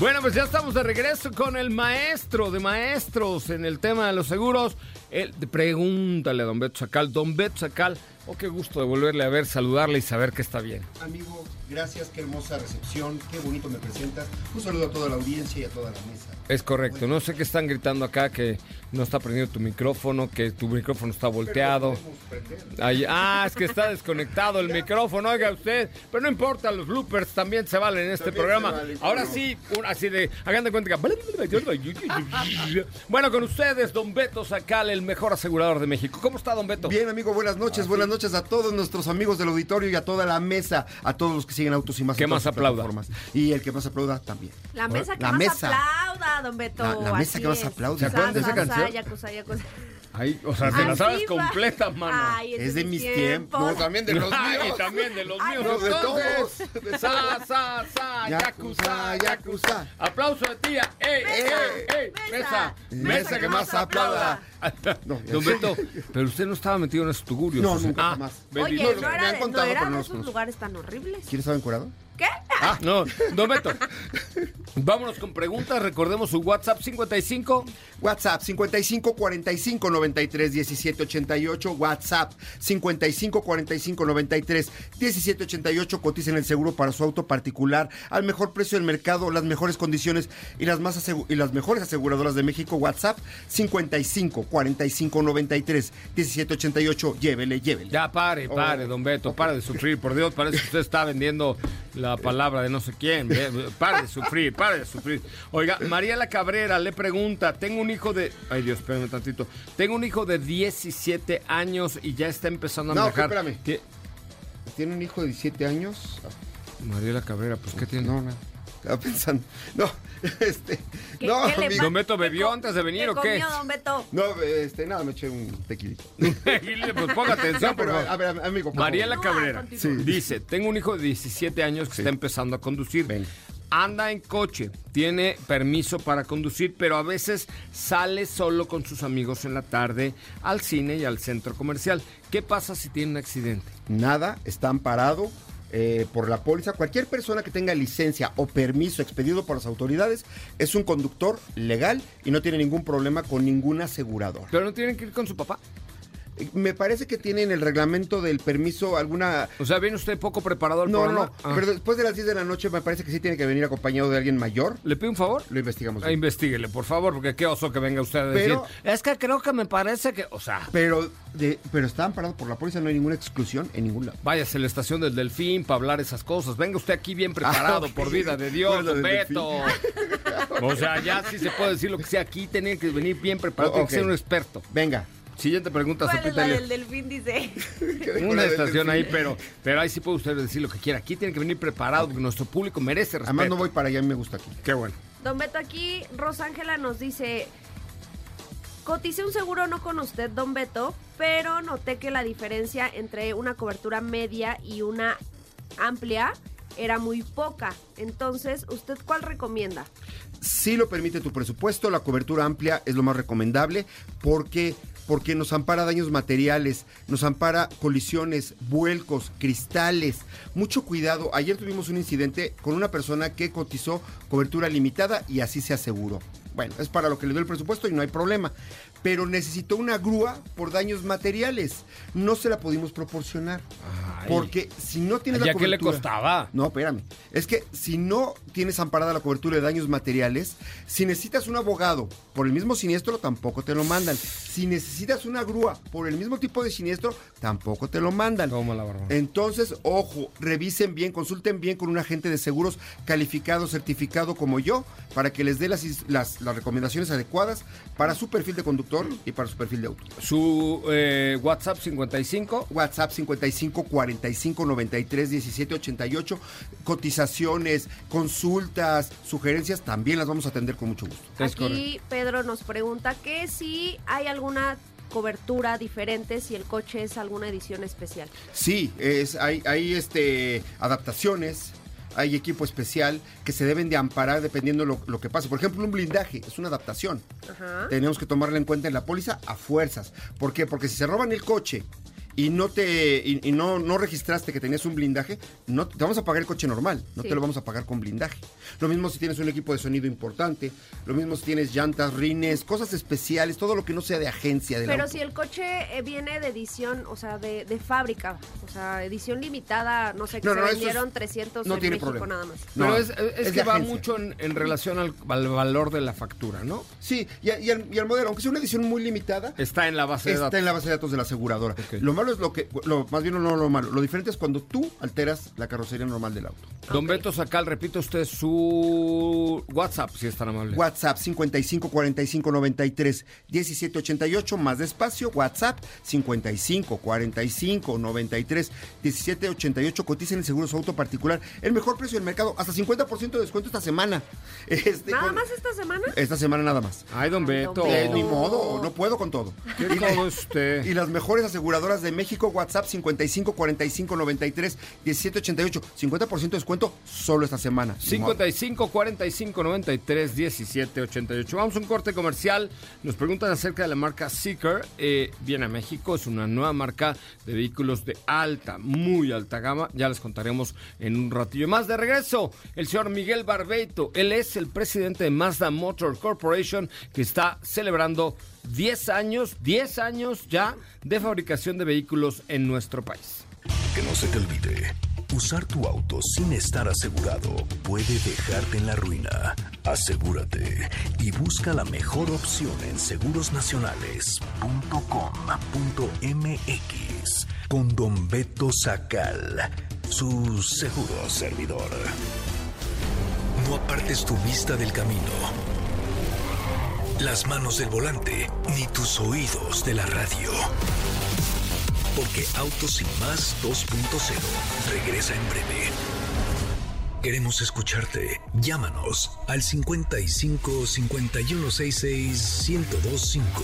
Bueno, pues ya estamos de regreso con el maestro de maestros en el tema de los seguros. El, pregúntale a Don Beto Sacal. Don Beto Sacal, oh, qué gusto de volverle a ver, saludarle y saber que está bien. Amigo, Gracias, qué hermosa recepción, qué bonito me presentas. Un saludo a toda la audiencia y a toda la mesa. Es correcto, no sé qué están gritando acá, que no está prendido tu micrófono, que tu micrófono está volteado. ah, es que está desconectado el micrófono, oiga usted. Pero no importa, los bloopers también se valen en este programa. Ahora sí, así de, hagan de cuenta que... Bueno, con ustedes, don Beto Sacal, el mejor asegurador de México. ¿Cómo está, don Beto? Bien, amigo, buenas noches. Buenas noches a todos nuestros amigos del auditorio y a toda la mesa, a todos los que siguen autos y más. Que más aplauda. Y el que más aplauda también. La mesa que la más mesa. aplauda, don Beto. La, mesa que más aplauda. ¿Se acuerdan de esa canción? Ahí, o sea, te la sabes completa, mano. Ay, es, de mis tiempos. No, también de los míos. Y también de los míos. No, de todos. Sa, sa, sa, yakuza, yakuza. Aplauso de tía. ¡Ey, ey, ey! Mesa. Mesa que más aplauda. No, Don Beto, pero usted no estaba metido en esos tugurios. No, nunca ah, más. Oye, no, no, era, no eran esos lugares tan horribles. ¿Quieres estar encuerado? ¿Qué? Ah, no, Don Beto. Vámonos con preguntas. Recordemos su WhatsApp 55. WhatsApp 55 45 93 17 88. WhatsApp 55 45 93 17 88. Coticen el seguro para su auto particular al mejor precio del mercado, las mejores condiciones y las, más y las mejores aseguradoras de México. WhatsApp 55 45 93 17 88. Llévele, llévele. Ya pare, pare, don Beto. Pare de sufrir. Por Dios, parece que usted está vendiendo la palabra de no sé quién. Pare de sufrir, pare de sufrir. Oiga, Mariela Cabrera le pregunta, tengo un hijo de... Ay Dios, espérame tantito. Tengo un hijo de 17 años y ya está empezando a no, manejar. espérame. ¿Tiene un hijo de 17 años? Mariela Cabrera, pues ¿qué tiene? No, no. Estaba pensando. No, este. no, ¿qué ¿Don Beto bebió antes de venir o qué? Comió, don Beto? No, este, nada, me eché un tequilito. pues ponga atención, pero, A ver, amigo. Mariela Cabrera dice: Tengo un hijo de 17 años que está empezando a conducir. Anda en coche, tiene permiso para conducir, pero a veces sale solo con sus amigos en la tarde al cine y al centro comercial. ¿Qué pasa si tiene un accidente? Nada, está amparado eh, por la póliza. Cualquier persona que tenga licencia o permiso expedido por las autoridades es un conductor legal y no tiene ningún problema con ningún asegurador. ¿Pero no tienen que ir con su papá? Me parece que tiene en el reglamento del permiso alguna... O sea, ¿viene usted poco preparado al No, no, ah. pero después de las 10 de la noche me parece que sí tiene que venir acompañado de alguien mayor. ¿Le pido un favor? Lo investigamos. Ah, investiguele, por favor, porque qué oso que venga usted a decir. Es que creo que me parece que... O sea... Pero, de, pero está amparado por la policía, no hay ninguna exclusión en ningún lado. Váyase a la estación del Delfín para hablar esas cosas. Venga usted aquí bien preparado, por vida de Dios, Beto. o sea, ya sí se puede decir lo que sea. Aquí tiene que venir bien preparado, tiene que ser un experto. Venga. Siguiente pregunta, ¿Cuál es la del delfín, dice? Una estación ahí, pero, pero ahí sí puede usted decir lo que quiera. Aquí tiene que venir preparado porque nuestro público merece respeto. Además no voy para allá, me gusta aquí. Qué bueno. Don Beto, aquí Rosángela nos dice, cotice un seguro no con usted, Don Beto, pero noté que la diferencia entre una cobertura media y una amplia era muy poca. Entonces, ¿usted cuál recomienda? Si lo permite tu presupuesto, la cobertura amplia es lo más recomendable porque porque nos ampara daños materiales, nos ampara colisiones, vuelcos, cristales. Mucho cuidado. Ayer tuvimos un incidente con una persona que cotizó cobertura limitada y así se aseguró. Bueno, es para lo que le doy el presupuesto y no hay problema. Pero necesitó una grúa por daños materiales. No se la pudimos proporcionar. Ay. Porque si no tienes la ¿Ya qué le cobertura... costaba? No, espérame. Es que si no tienes amparada la cobertura de daños materiales, si necesitas un abogado por el mismo siniestro, tampoco te lo mandan. Si necesitas una grúa por el mismo tipo de siniestro, tampoco te lo mandan. Toma la barba. Entonces, ojo, revisen bien, consulten bien con un agente de seguros calificado, certificado como yo, para que les dé las, las recomendaciones adecuadas para su perfil de conductor y para su perfil de auto. Su eh, WhatsApp 55. WhatsApp 55 45 93 17 88. Cotizaciones, consultas, sugerencias, también las vamos a atender con mucho gusto. Aquí Pedro nos pregunta que si hay alguna cobertura diferente si el coche es alguna edición especial. Sí, es, hay, hay este, adaptaciones, hay equipo especial que se deben de amparar dependiendo lo, lo que pase. Por ejemplo, un blindaje es una adaptación. Ajá. Tenemos que tomarla en cuenta en la póliza a fuerzas. ¿Por qué? Porque si se roban el coche y no te y, y no, no registraste que tenías un blindaje, no te vamos a pagar el coche normal, no Sí. te lo vamos a pagar con blindaje. Lo mismo si tienes un equipo de sonido importante, lo mismo si tienes llantas, rines, cosas especiales, todo lo que no sea de agencia Pero auto. si el coche eh, viene de edición, o sea, de, de fábrica, o sea, edición limitada, no sé, que No, se no, eso es- vendieron 300 no en tiene México problema. nada más. Pero No, es, es es que va agencia. mucho en, en relación al, al valor de la factura, ¿no? Sí, y, a- y al, y al modelo, aunque sea una edición muy limitada, Está en la base de está datos. en la base de datos de la aseguradora. Lo malo es lo que, lo, más bien no lo malo, lo diferente es cuando tú alteras la carrocería normal del auto. Don Beto Sacal, repite usted su WhatsApp, si es tan amable. WhatsApp 55 45 93 17 88, más despacio, WhatsApp 55 45 93 17 88, coticen el seguro de su auto particular, el mejor precio del mercado, hasta 50% de descuento esta semana. Este, ¿Nada con- más esta semana? Esta semana nada más. Ay, don Ay, don Beto. Beto. Eh, ni modo, no puedo con todo. ¿Qué Y- usted? Y las mejores aseguradoras de México, WhatsApp 55 45 93 17 88. 50% de descuento solo esta semana. 55 45 93 17 88. Vamos a un corte comercial. Nos preguntan acerca de la marca Seeker. Eh, viene a México, es una nueva marca de vehículos de alta, muy alta gama. Ya les contaremos en un ratillo más. De regreso, el señor Miguel Barbeito. Él es el presidente de Mazda Motor Corporation que está celebrando 10 años, 10 años ya de fabricación de vehículos en nuestro país. Que no se te olvide, usar tu auto sin estar asegurado puede dejarte en la ruina. Asegúrate y busca la mejor opción en segurosnacionales.com.mx con Don Beto Sacal, su seguro servidor. No apartes tu vista del camino, las manos del volante, ni tus oídos de la radio. Porque Autos Más 2.0 regresa en breve. Queremos escucharte. Llámanos al 55 5166 1025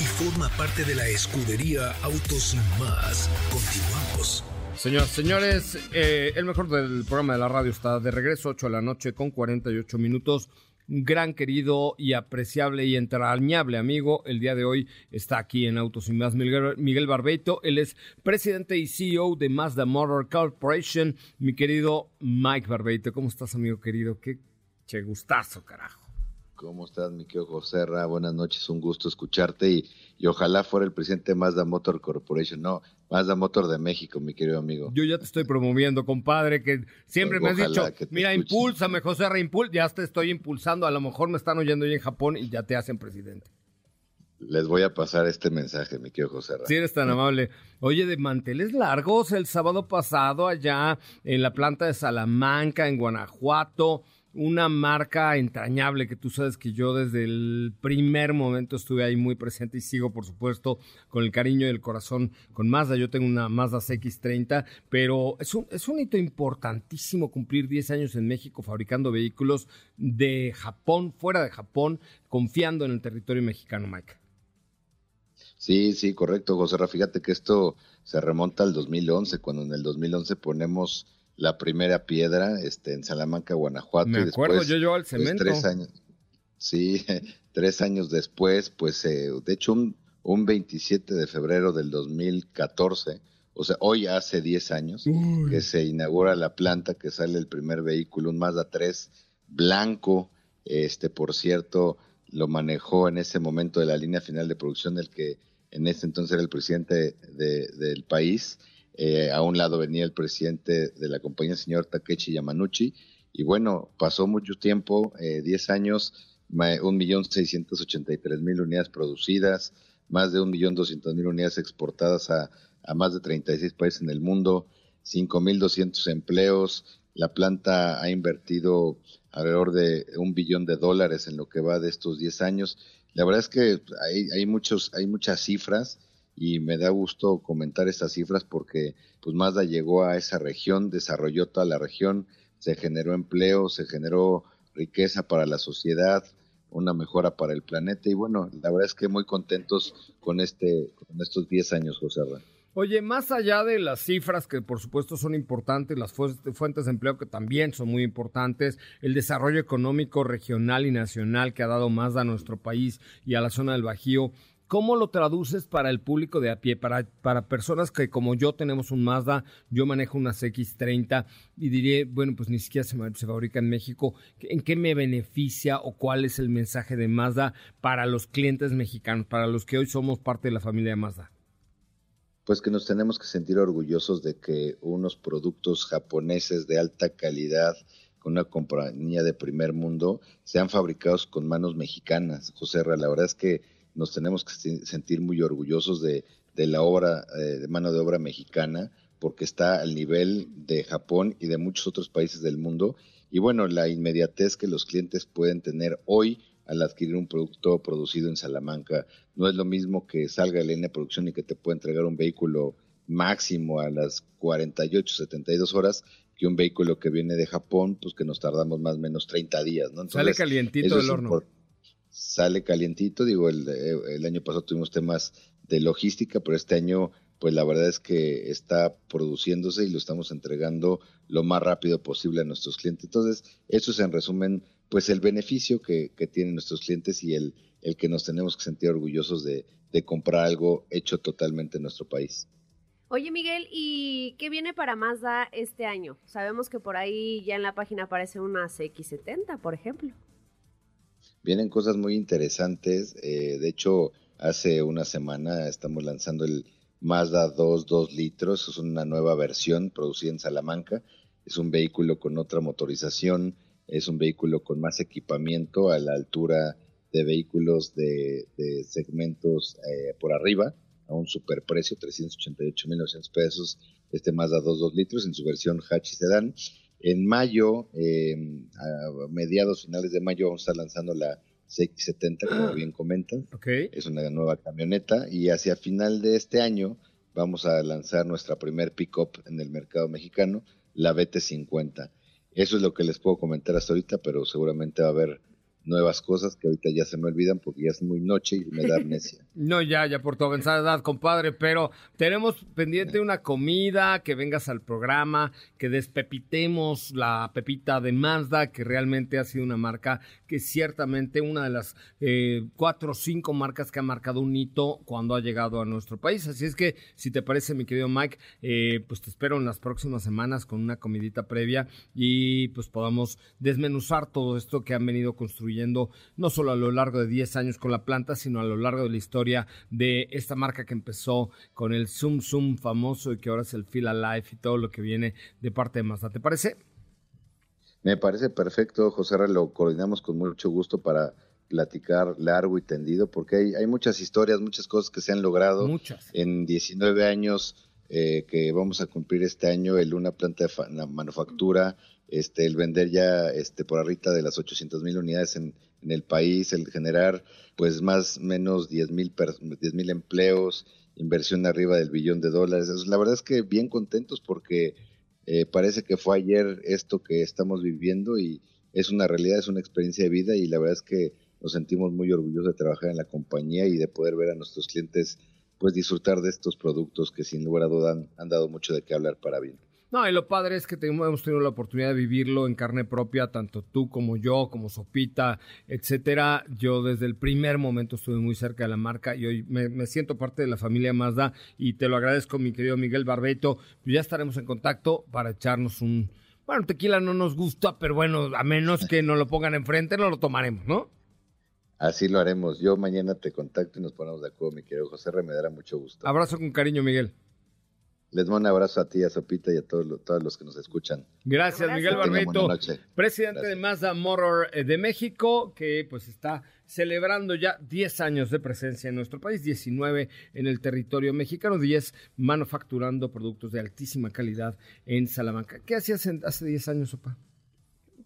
y forma parte de la escudería Autos Más. Continuamos. Señoras, señores, eh, el mejor del programa de la radio está de regreso, 8 de la noche con 48 minutos. Gran querido y apreciable y entrañable amigo, el día de hoy está aquí en Autos y Más, Miguel, Miguel Barbeito. Él es presidente y CEO de Mazda Motor Corporation. Mi querido Mike Barbeito, ¿cómo estás, amigo querido? Qué che gustazo, carajo. ¿Cómo estás, mi querido José Ra? Buenas noches, un gusto escucharte y, y ojalá fuera el presidente de Mazda Motor Corporation, no, Mazda Motor de México, mi querido amigo. Yo ya te estoy promoviendo, compadre, que siempre me has dicho, mira, escuchen". impúlsame, José Ra, impul ya te estoy impulsando, a lo mejor me están oyendo hoy en Japón y ya te hacen presidente. Les voy a pasar este mensaje, mi querido José Ra. Si eres tan amable. Oye, de manteles largos, el sábado pasado allá en la planta de Salamanca, en Guanajuato, una marca entrañable que tú sabes que yo desde el primer momento estuve ahí muy presente y sigo, por supuesto, con el cariño y el corazón con Mazda. Yo tengo una Mazda CX30, pero es un, es un hito importantísimo cumplir 10 años en México fabricando vehículos de Japón, fuera de Japón, confiando en el territorio mexicano, Mike. Sí, sí, correcto, José. Fíjate que esto se remonta al 2011, cuando en el 2011 ponemos la primera piedra este, en Salamanca, Guanajuato. Me acuerdo, yo yo al pues, cemento. tres años, sí, tres años después, pues eh, de hecho un, un 27 de febrero del 2014, o sea, hoy hace 10 años que se inaugura la planta, que sale el primer vehículo, un Mazda 3 blanco, este, por cierto, lo manejó en ese momento de la línea final de producción del que en ese entonces era el presidente del país. Eh, a un lado venía el presidente de la compañía, el señor Takechi Yamanuchi. Y bueno, pasó mucho tiempo, 10 eh, años, un millón seiscientos ochenta y tres mil unidades producidas, más de un millón doscientos mil unidades exportadas a, más de 36 países en el mundo, cinco mil doscientos empleos. La planta ha invertido alrededor de un billón de dólares en lo que va de estos 10 años. La verdad es que hay, hay, muchos, hay muchas cifras y me da gusto comentar estas cifras porque pues Mazda llegó a esa región, desarrolló toda la región, se generó empleo, se generó riqueza para la sociedad, una mejora para el planeta y bueno, la verdad es que muy contentos con este con estos 10 años, José Arra. Oye, más allá de las cifras que por supuesto son importantes, las fuentes de empleo que también son muy importantes, el desarrollo económico regional y nacional que ha dado más a nuestro país y a la zona del Bajío, ¿Cómo lo traduces para el público de a pie? Para, para personas que como yo tenemos un Mazda, yo manejo unas X30 y diré, bueno, pues ni siquiera se, se, fabrica en México. ¿En qué me beneficia o cuál es el mensaje de Mazda para los clientes mexicanos, para los que hoy somos parte de la familia de Mazda? pues que nos tenemos que sentir orgullosos de que unos productos japoneses de alta calidad con una compañía de primer mundo sean fabricados con manos mexicanas. José la verdad es que nos tenemos que sentir muy orgullosos de, la obra, eh, de mano de obra mexicana, porque está al nivel de Japón y de muchos otros países del mundo. Y bueno, la inmediatez que los clientes pueden tener hoy al adquirir un producto producido en Salamanca. No es lo mismo que salga de la línea de producción y que te pueda entregar un vehículo máximo a las 48, 72 horas que un vehículo que viene de Japón, pues que nos tardamos más o menos 30 días, ¿no? sale calientito del horno. Sale calientito, digo, el, el año pasado tuvimos temas de logística, pero este año pues la verdad es que está produciéndose y lo estamos entregando lo más rápido posible a nuestros clientes. Entonces, eso es en resumen pues el beneficio que, tienen nuestros clientes y el, el que nos tenemos que sentir orgullosos de, comprar algo hecho totalmente en nuestro país. Oye Miguel, ¿y qué viene para Mazda este año? Sabemos que por ahí ya en la página aparece una CX70, por ejemplo. Vienen cosas muy interesantes. Eh, de hecho, hace una semana estamos lanzando el Mazda 2 2 litros. Es una nueva versión producida en Salamanca. Es un vehículo con otra motorización, es un vehículo con más equipamiento a la altura de vehículos de, segmentos eh, por arriba, a un superprecio, 388.900 pesos, este Mazda 2 2 litros en su versión hatch y sedán. En mayo, em, a mediados finales de mayo, vamos a estar lanzando la CX70, como bien comentan. Es una nueva camioneta y hacia final de este año vamos a lanzar nuestra primer pickup en el mercado mexicano, la BT50. Eso es lo que les puedo comentar hasta ahorita, pero seguramente va a haber nuevas cosas que ahorita ya se me olvidan porque ya es muy noche y me da amnesia. no, ya, ya por tu avanzada edad, compadre, pero tenemos pendiente una comida, que vengas al programa, que despepitemos la pepita de Mazda, que realmente ha sido una marca que ciertamente una de las eh, cuatro o cinco marcas que ha marcado un hito cuando ha llegado a nuestro país. Así es que, si te parece, mi querido Mike, eh, pues te espero en las próximas semanas con una comidita previa y pues podamos desmenuzar todo esto que han venido construyendo no solo a lo largo de 10 años con la planta, sino a lo largo de la historia de esta marca que empezó con el Zoom Zoom famoso y que ahora es el Feel Alive y todo lo que viene de parte de Mazda. ¿Te parece? Me parece perfecto, José Lo coordinamos con mucho gusto para platicar largo y tendido, porque hay, hay muchas historias, muchas cosas que se han logrado muchas. en 19 años. Eh, que vamos a cumplir este año el una planta de manufactura, este, el vender ya este, por arriba de las 800 mil unidades en, el país, el generar pues más o menos 10 mil mil empleos, inversión arriba del billón de dólares. La verdad es que bien contentos porque eh, parece que fue ayer esto que estamos viviendo y es una realidad, es una experiencia de vida y la verdad es que nos sentimos muy orgullosos de trabajar en la compañía y de poder ver a nuestros clientes pues disfrutar de estos productos que sin lugar a duda han dado mucho de qué hablar para bien. No, y lo padre es que hemos tenido la oportunidad de vivirlo en carne propia, tanto tú como yo, como Sopita, etcétera. Yo desde el primer momento estuve muy cerca de la marca y hoy me, siento parte de la familia Mazda y te lo agradezco, mi querido Miguel Barbeto. Ya estaremos en contacto para echarnos un... Bueno, tequila no nos gusta, pero bueno, a menos que nos lo pongan enfrente, no lo tomaremos, ¿no? Así lo haremos. Yo mañana te contacto y nos ponemos de acuerdo, mi querido José me dará mucho gusto. Abrazo con cariño, Miguel. Les mando un abrazo a ti, a Sopita y a todos, todos los que nos escuchan. Gracias, Miguel Barbeto, presidente de Mazda Motor eh, de México, que pues está celebrando ya 10 años de presencia en nuestro país, 19 en el territorio mexicano, 10 manufacturando productos de altísima calidad en Salamanca. ¿Qué hacías hace 10 años, Sopa?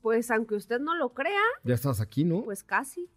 Pues aunque usted no lo crea. Ya estabas aquí, ¿no? Pues casi.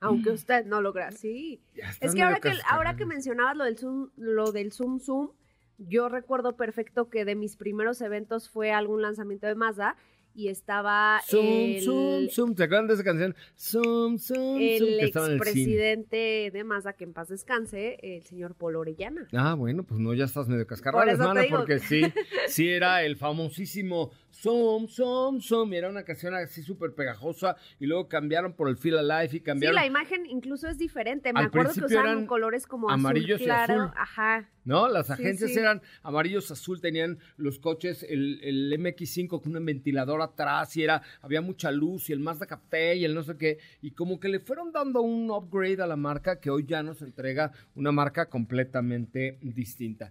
Aunque mm. usted no lo crea, sí. Es que ahora que, ahora que mencionabas lo del Zoom, lo del Zoom Zoom, yo recuerdo perfecto que de mis primeros eventos fue algún lanzamiento de Mazda y estaba zoom, el, zoom, zoom. ¿Te acuerdan de esa canción? Zoom, zoom, el expresidente de Mazda, que en paz descanse, el señor Polo Orellana. Ah, bueno, pues no, ya estás medio cascarrales, hermano, porque sí, sí era el famosísimo Zoom, Zoom, Zoom, era una canción así súper pegajosa y luego cambiaron por el Feel Alive y cambiaron. Sí, la imagen incluso es diferente. Me acuerdo que usaban colores como amarillos azul claro. y azul. Ajá. ¿No? Las agencias eran amarillos azul, tenían los coches, el, el MX5 con un ventilador atrás y era, había mucha luz y el Mazda Café y el no sé qué, y como que le fueron dando un upgrade a la marca que hoy ya nos entrega una marca completamente distinta.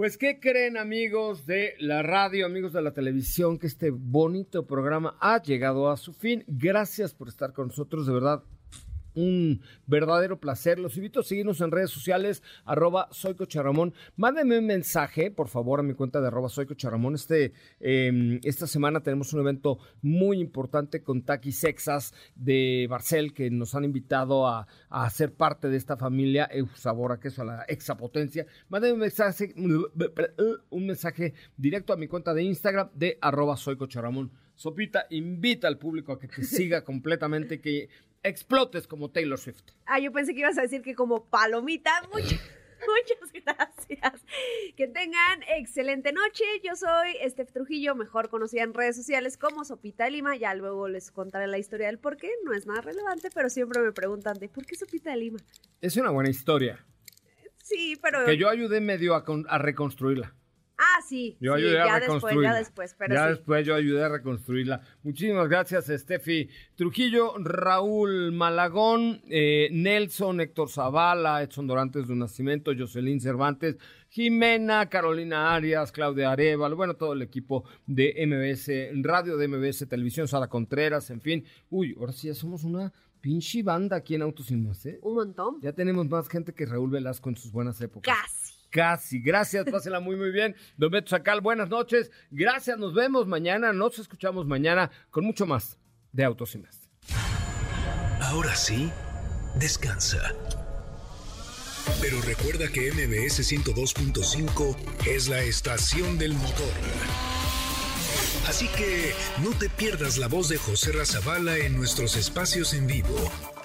Pues, ¿qué creen amigos de la radio, amigos de la televisión, que este bonito programa ha llegado a su fin? Gracias por estar con nosotros, de verdad un verdadero placer. Los invito a seguirnos en redes sociales, arroba soy Cocharamón. Mándenme un mensaje, por favor, a mi cuenta de arroba soy Cocharamón. Este, em, esta semana tenemos un evento muy importante con Taki Sexas de Barcel, que nos han invitado a, a ser parte de esta familia. Eu, sabor a queso, a la exapotencia. Mándenme un mensaje, un mensaje directo a mi cuenta de Instagram de arroba soy Cocharamón. Sopita, invita al público a que te siga completamente, que explotes como Taylor Swift. Ah, yo pensé que ibas a decir que como palomita. Muchas, muchas gracias. Que tengan excelente noche. Yo soy Steph Trujillo, mejor conocida en redes sociales como Sopita de Lima. Ya luego les contaré la historia del por qué. No es nada relevante, pero siempre me preguntan de por qué Sopita de Lima. Es una buena historia. Sí, pero... Que yo ayudé medio a reconstruirla. Sí. Yo ayudé a ya después, ya después, pero Ya después yo ayudé a reconstruirla. Muchísimas gracias, Steffi Trujillo, Raúl Malagón, eh, Nelson, Héctor Zavala, Edson Dorantes de Nacimiento, Jocelyn Cervantes, Jimena, Carolina Arias, Claudia Arevalo, bueno, todo el equipo de MBS Radio, de MBS Televisión, Sara Contreras, en fin. Uy, ahora sí ya somos una pinche banda aquí en Autos ¿eh? Un montón. Ya tenemos más gente que Raúl Velasco en sus buenas épocas. Casi. Casi. Gracias, pásenla muy, muy bien. Don Beto Sacal, buenas noches. Gracias, nos vemos mañana, nos escuchamos mañana con mucho más de Autos y Más. Ahora sí, descansa. Pero recuerda que MBS 102.5 es la estación del motor. Así que no te pierdas la voz de José Razabala en nuestros espacios en vivo